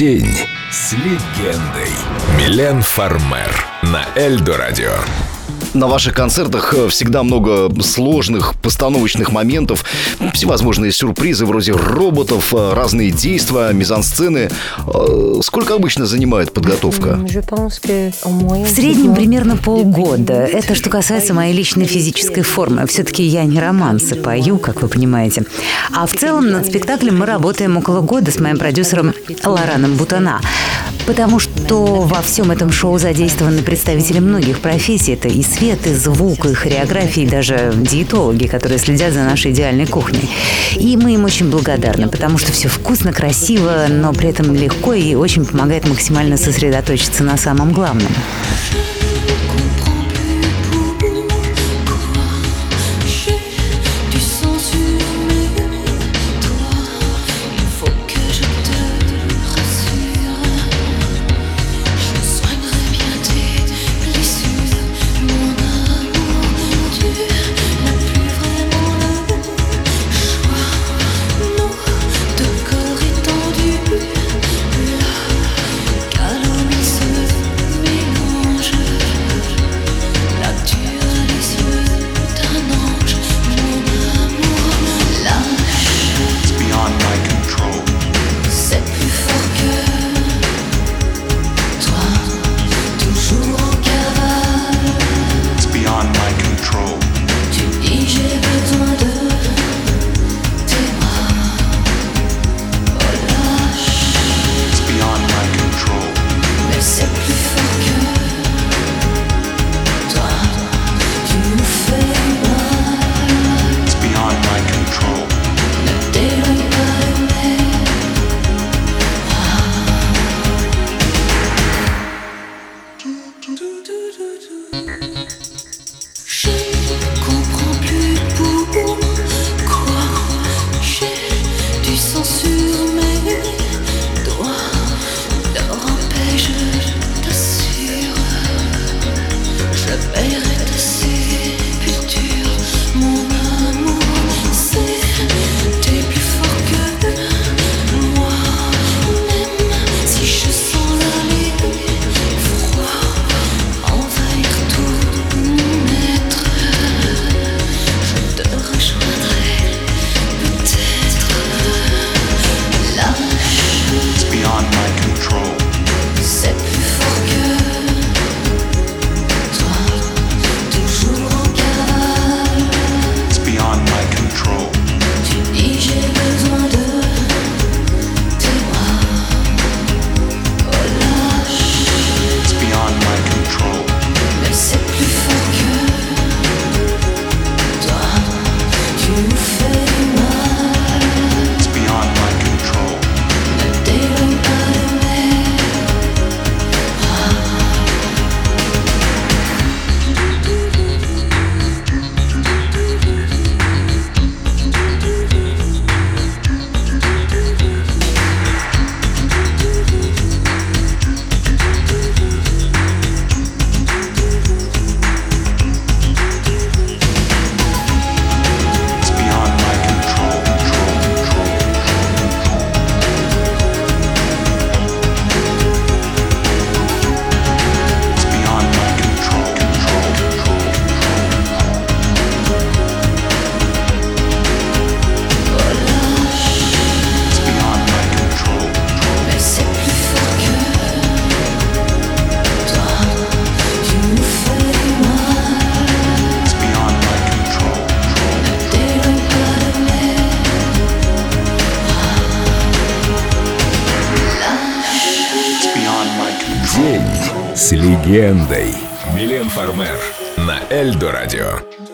День с легендой. Милен Фармер на Эльдо Радио. На ваших концертах э, всегда много сложных постановочных моментов, всевозможные сюрпризы вроде роботов, э, разные действия, мизансцены. Э, Сколько обычно занимает подготовка? В среднем примерно полгода. Это что касается моей личной физической формы. Все-таки я не романсы пою, как вы понимаете. А в целом над спектаклем мы работаем около года с моим продюсером Лораном Бутана. Потому что во всем этом шоу задействованы представители многих профессий. Это и свет, и звук, и хореография, и даже диетологи, которые следят за нашей идеальной кухней. И мы им очень благодарны, потому что все вкусно, красиво, но при этом легко и очень помогает максимально сосредоточиться на самом главном. День с легендой. Милен Фармер на Эльдо Радио.